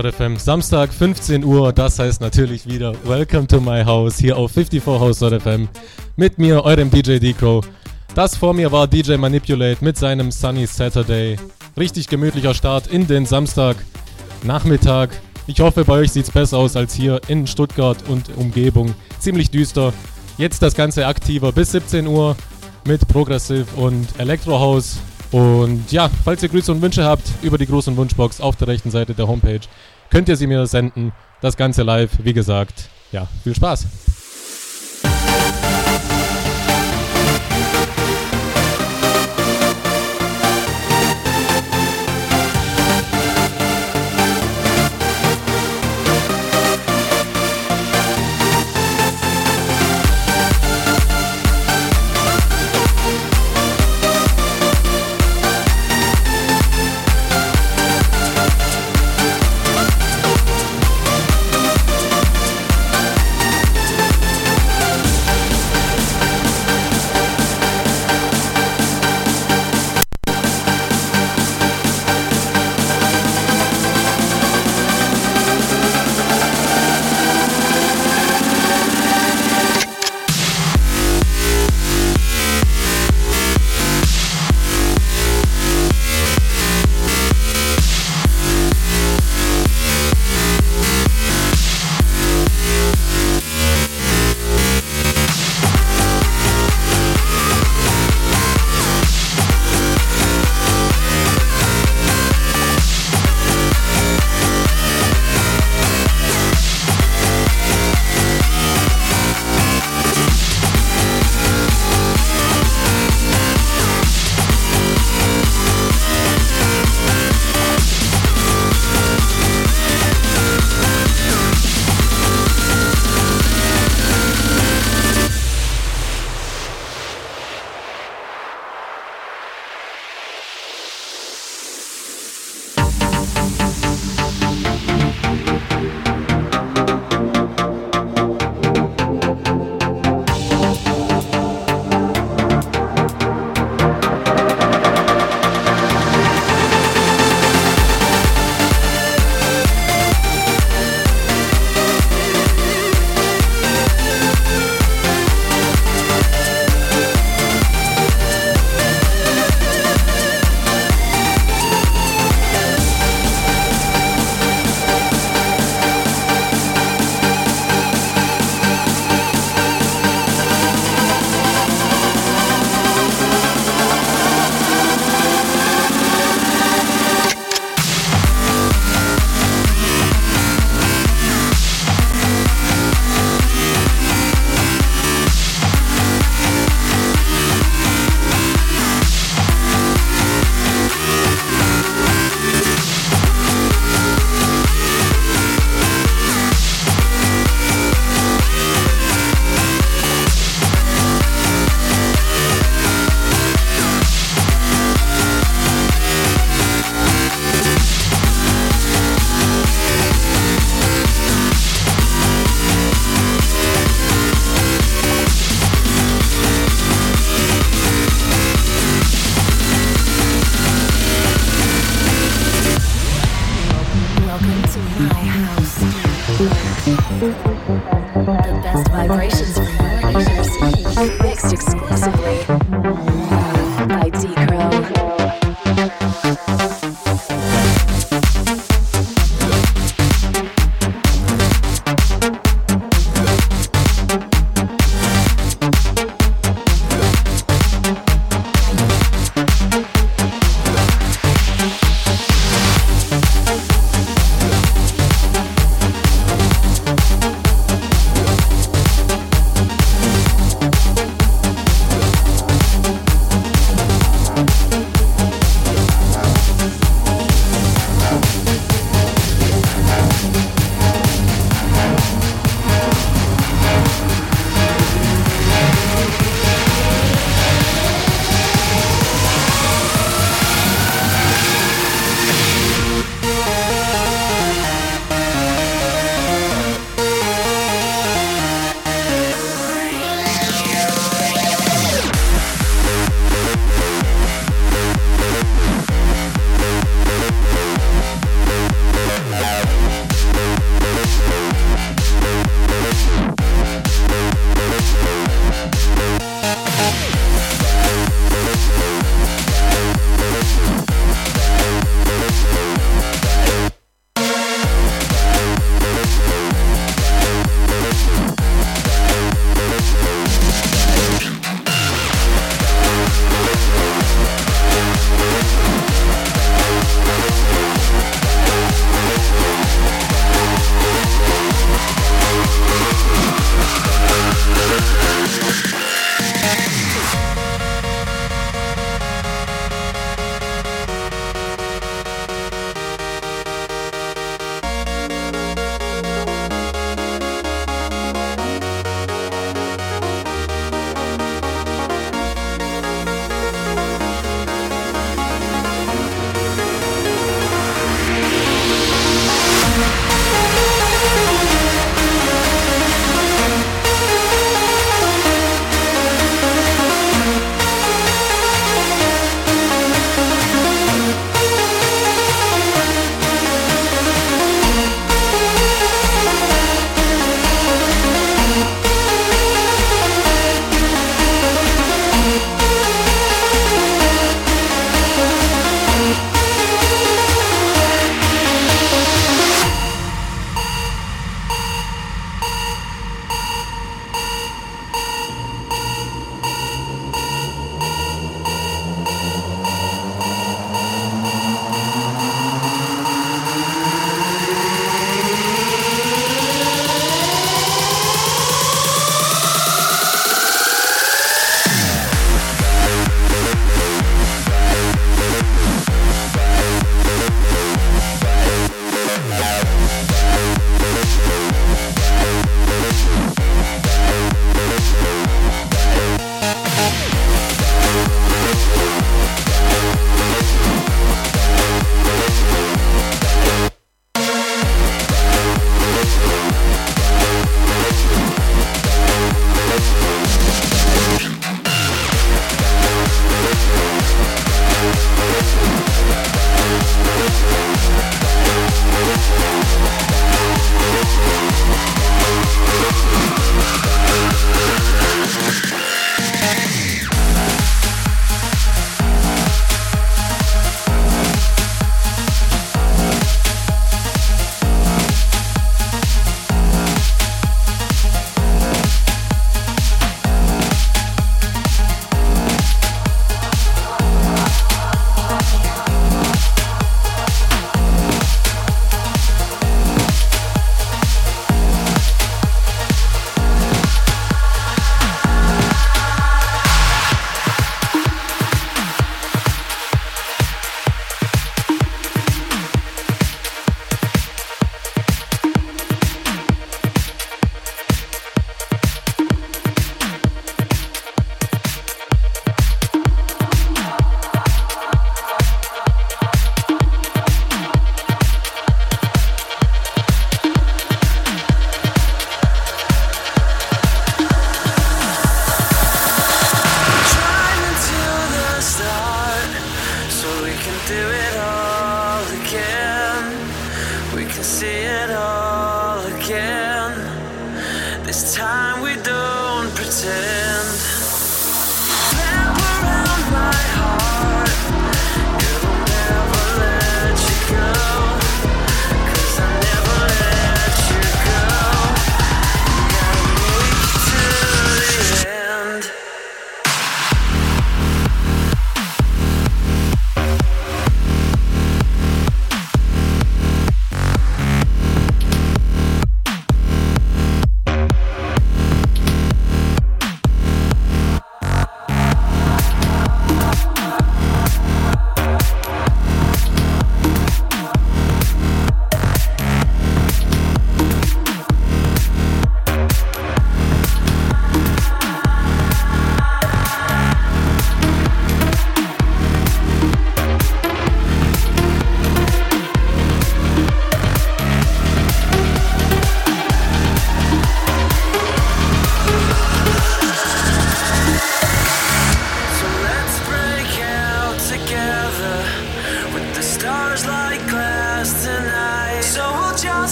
54house.fm. Samstag 15 Uhr, das heißt natürlich wieder Welcome to my house hier auf 54house.fm mit mir, eurem DJ D-Crow. Das vor mir war DJ Manipulate mit seinem Sunny Saturday. Richtig gemütlicher Start in den Samstag Nachmittag. Ich hoffe, bei euch sieht es besser aus als hier in Stuttgart und Umgebung. Ziemlich düster. Jetzt das Ganze aktiver bis 17 Uhr mit Progressive und Electro House. Und ja, falls ihr Grüße und Wünsche habt über die großen Wunschbox auf der rechten Seite der Homepage, könnt ihr sie mir senden. Das Ganze live, wie gesagt. Ja, viel Spaß.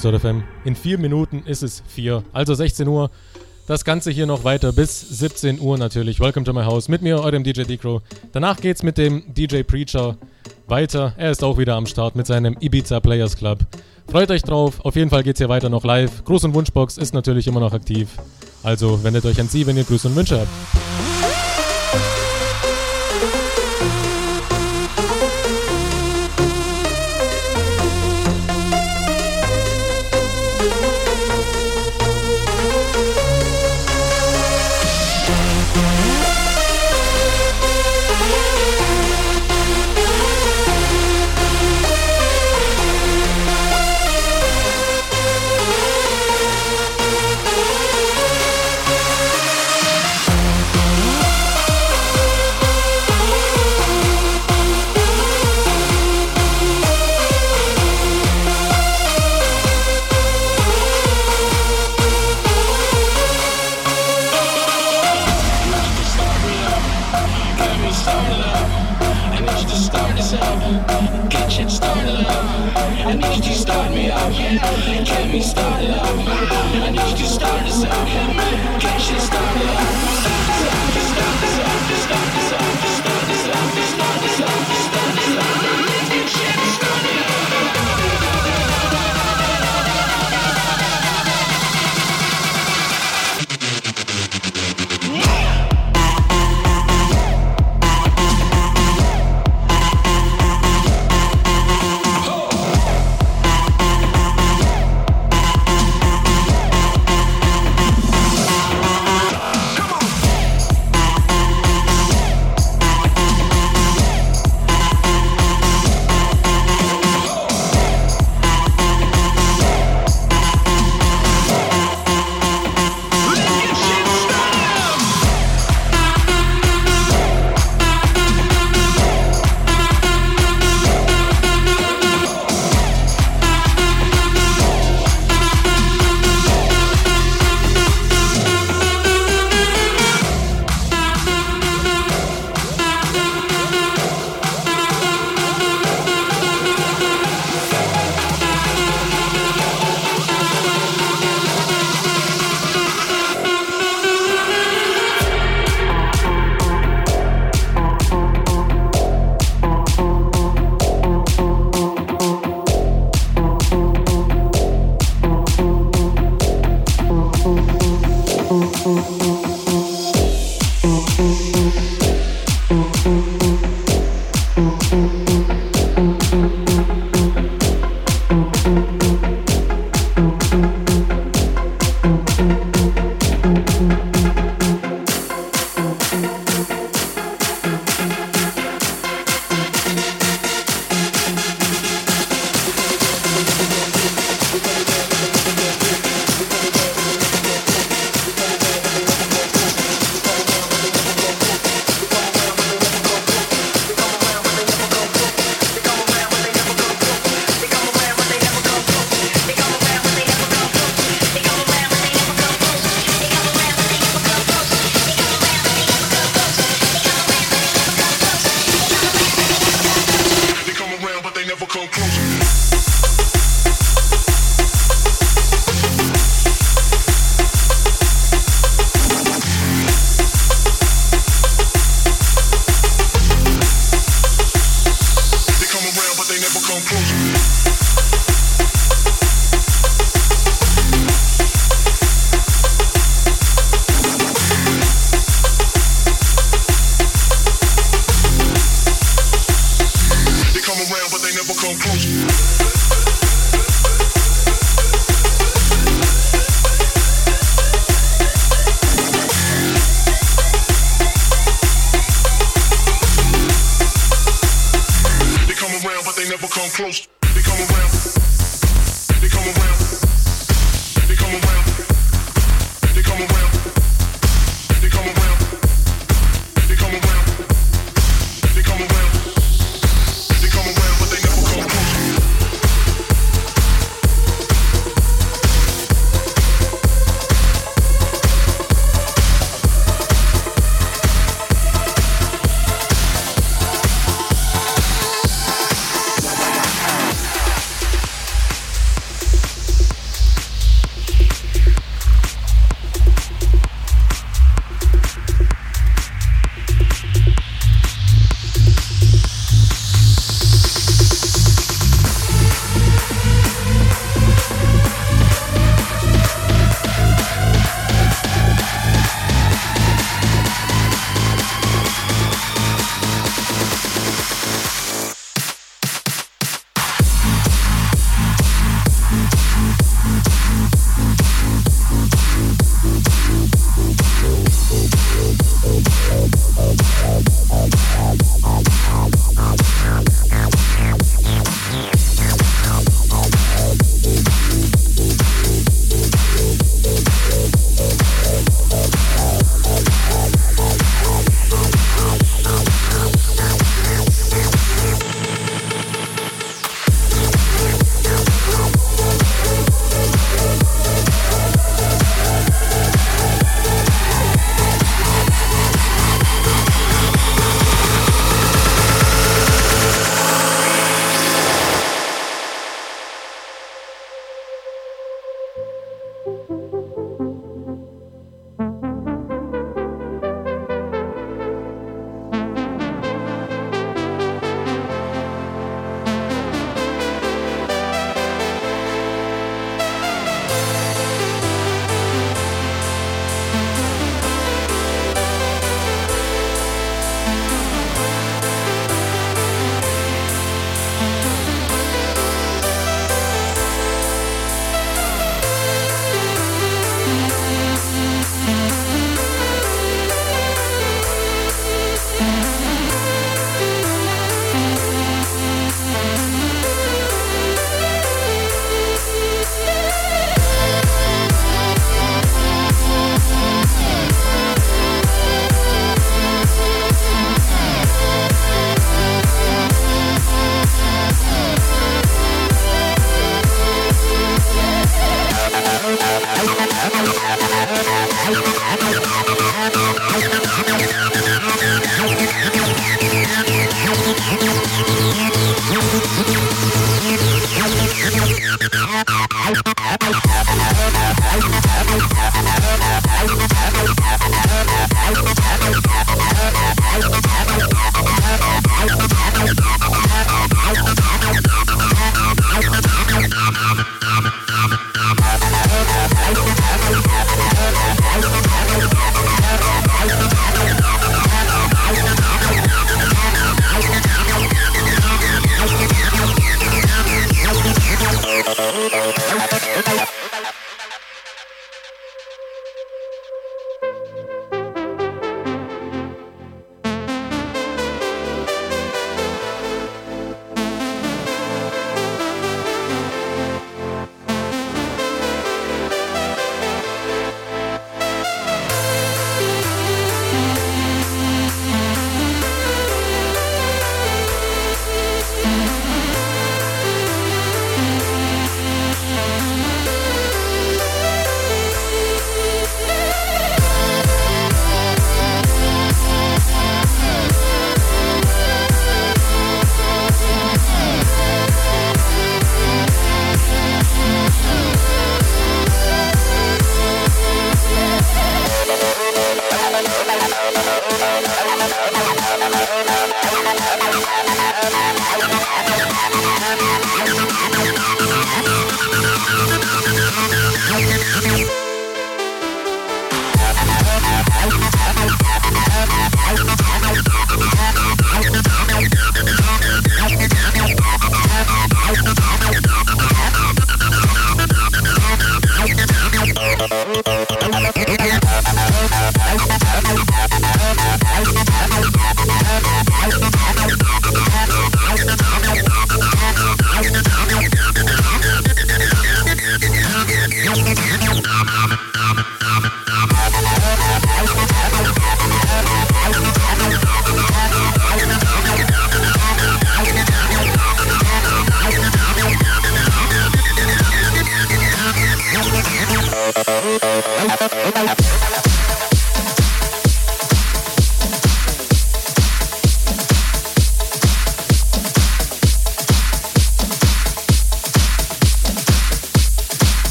FM. In vier Minuten ist es vier, also 16 Uhr. Das Ganze hier noch weiter bis 17 Uhr natürlich. Welcome to my house mit mir, eurem DJ D-Crow. Danach geht's mit dem DJ Preacher weiter. Er ist auch wieder am Start mit seinem Ibiza Players Club. Freut euch drauf. Auf jeden Fall geht's hier weiter noch live. Gruß- und Wunschbox ist natürlich immer noch aktiv. Also wendet euch an sie, wenn ihr Grüße und Wünsche habt.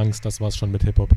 Angst, das war's schon mit Hip-Hop.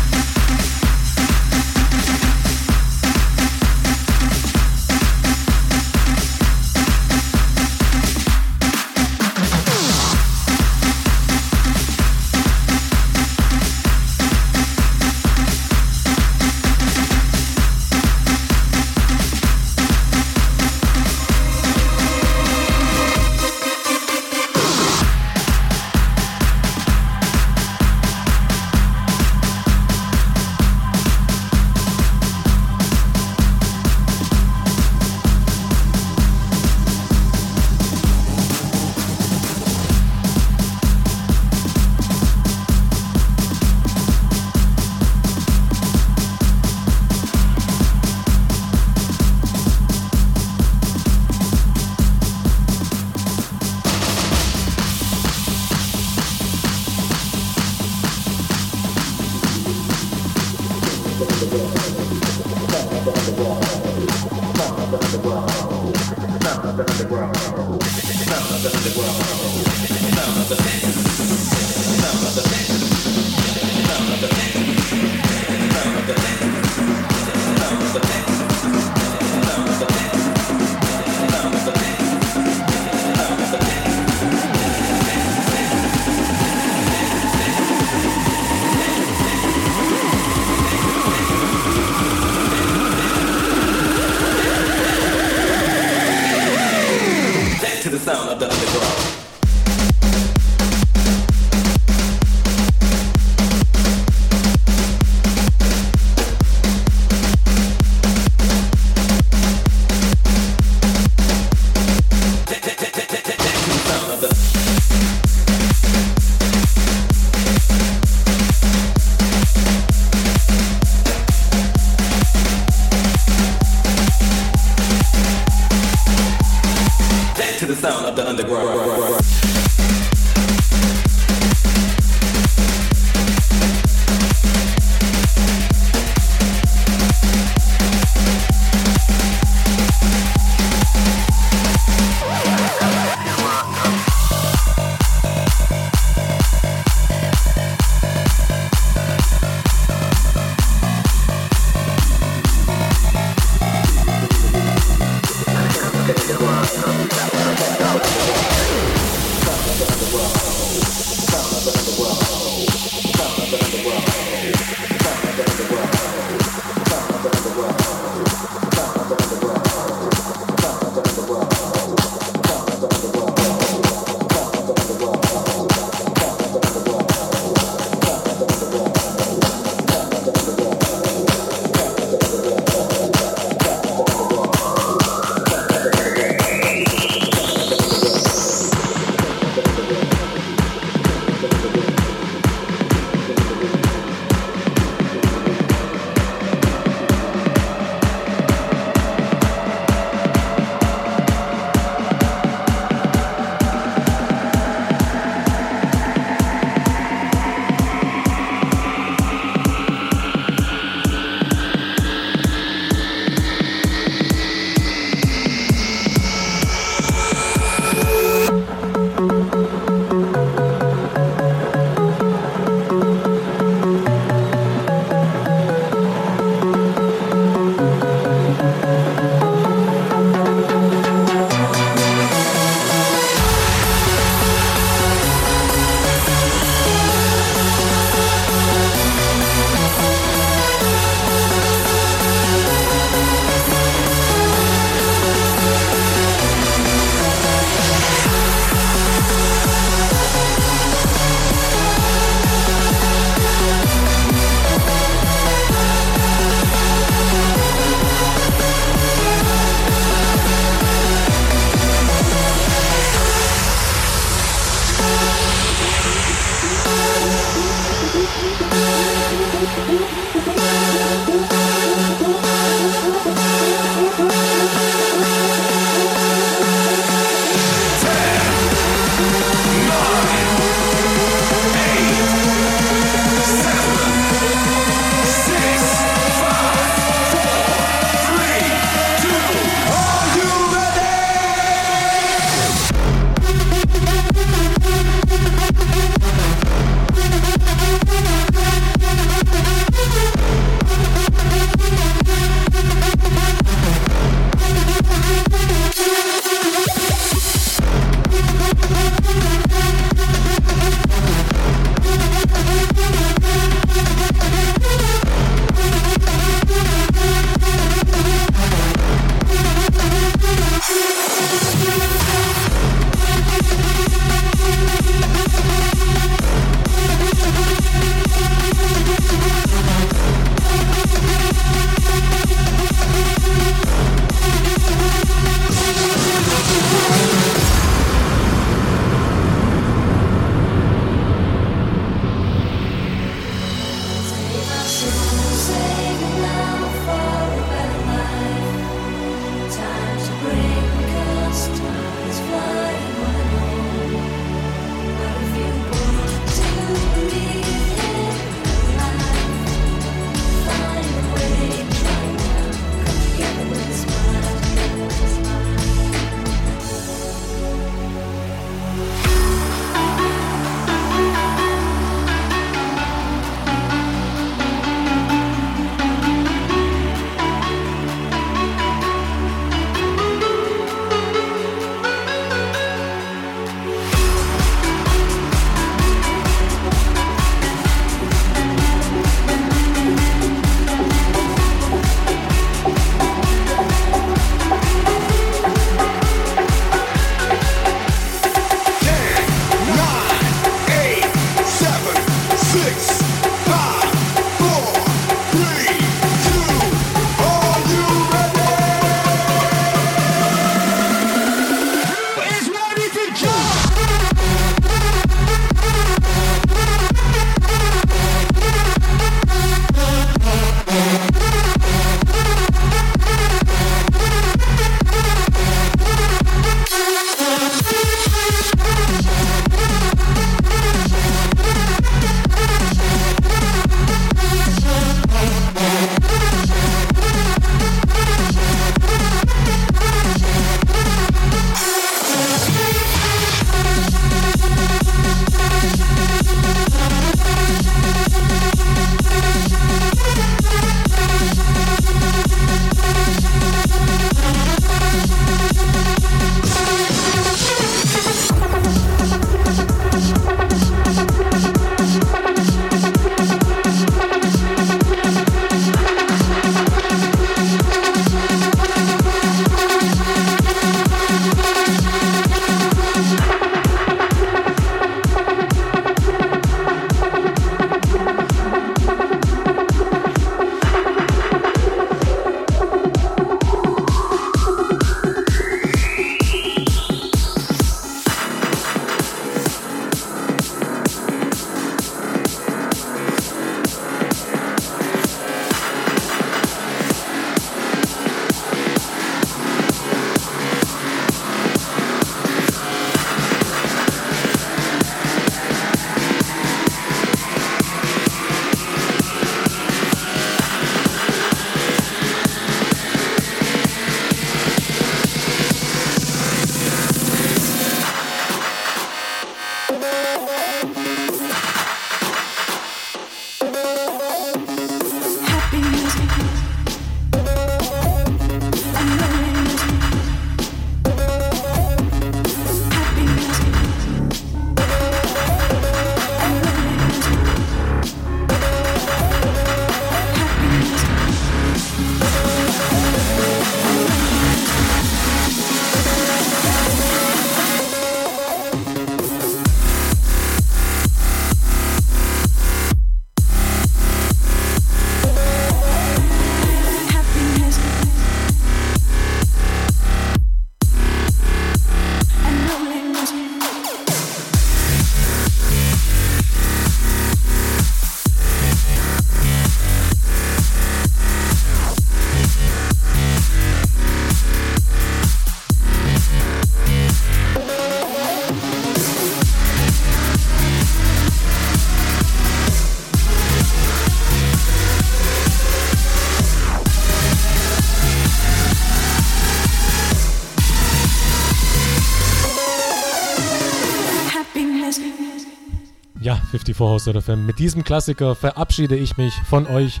Ja, 54 House oder FM. Mit diesem Klassiker verabschiede ich mich von euch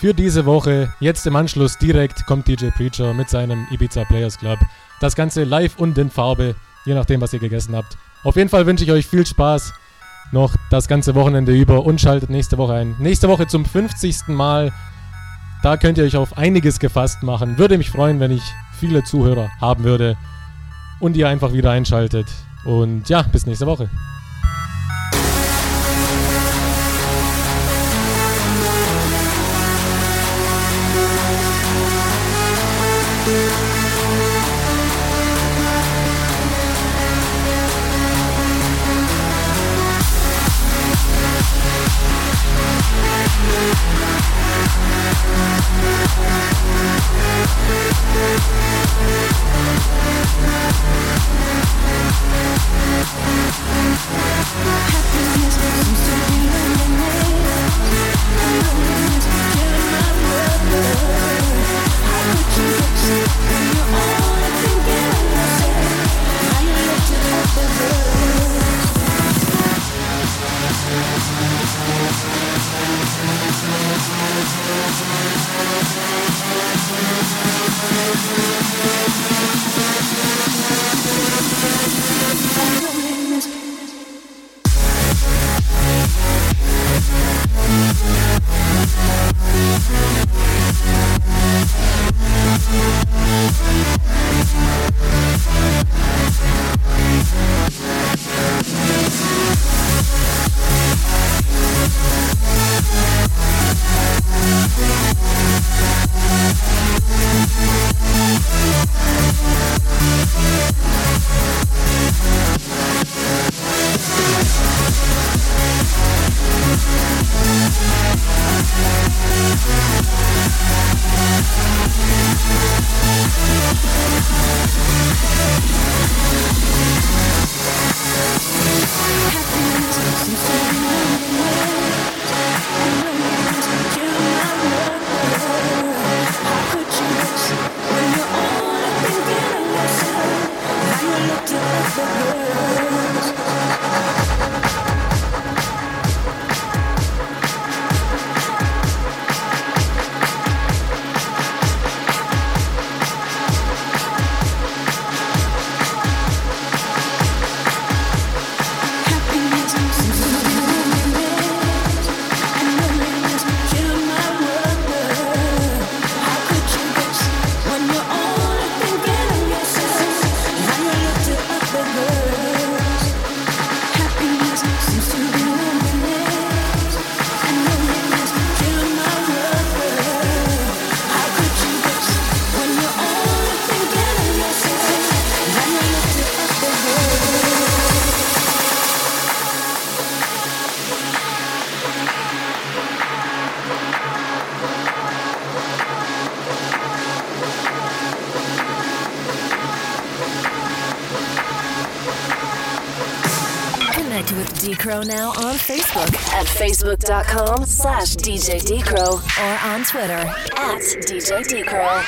für diese Woche. Jetzt im Anschluss direkt kommt DJ Preacher mit seinem Ibiza Players Club. Das Ganze live und in Farbe, je nachdem, was ihr gegessen habt. Auf jeden Fall wünsche ich euch viel Spaß noch das ganze Wochenende über und schaltet nächste Woche ein. Nächste Woche zum 50. Mal. Da könnt ihr euch auf einiges gefasst machen. Würde mich freuen, wenn ich viele Zuhörer haben würde und ihr einfach wieder einschaltet. Und ja, bis nächste Woche. DJ Decro or on Twitter at DJ Decro.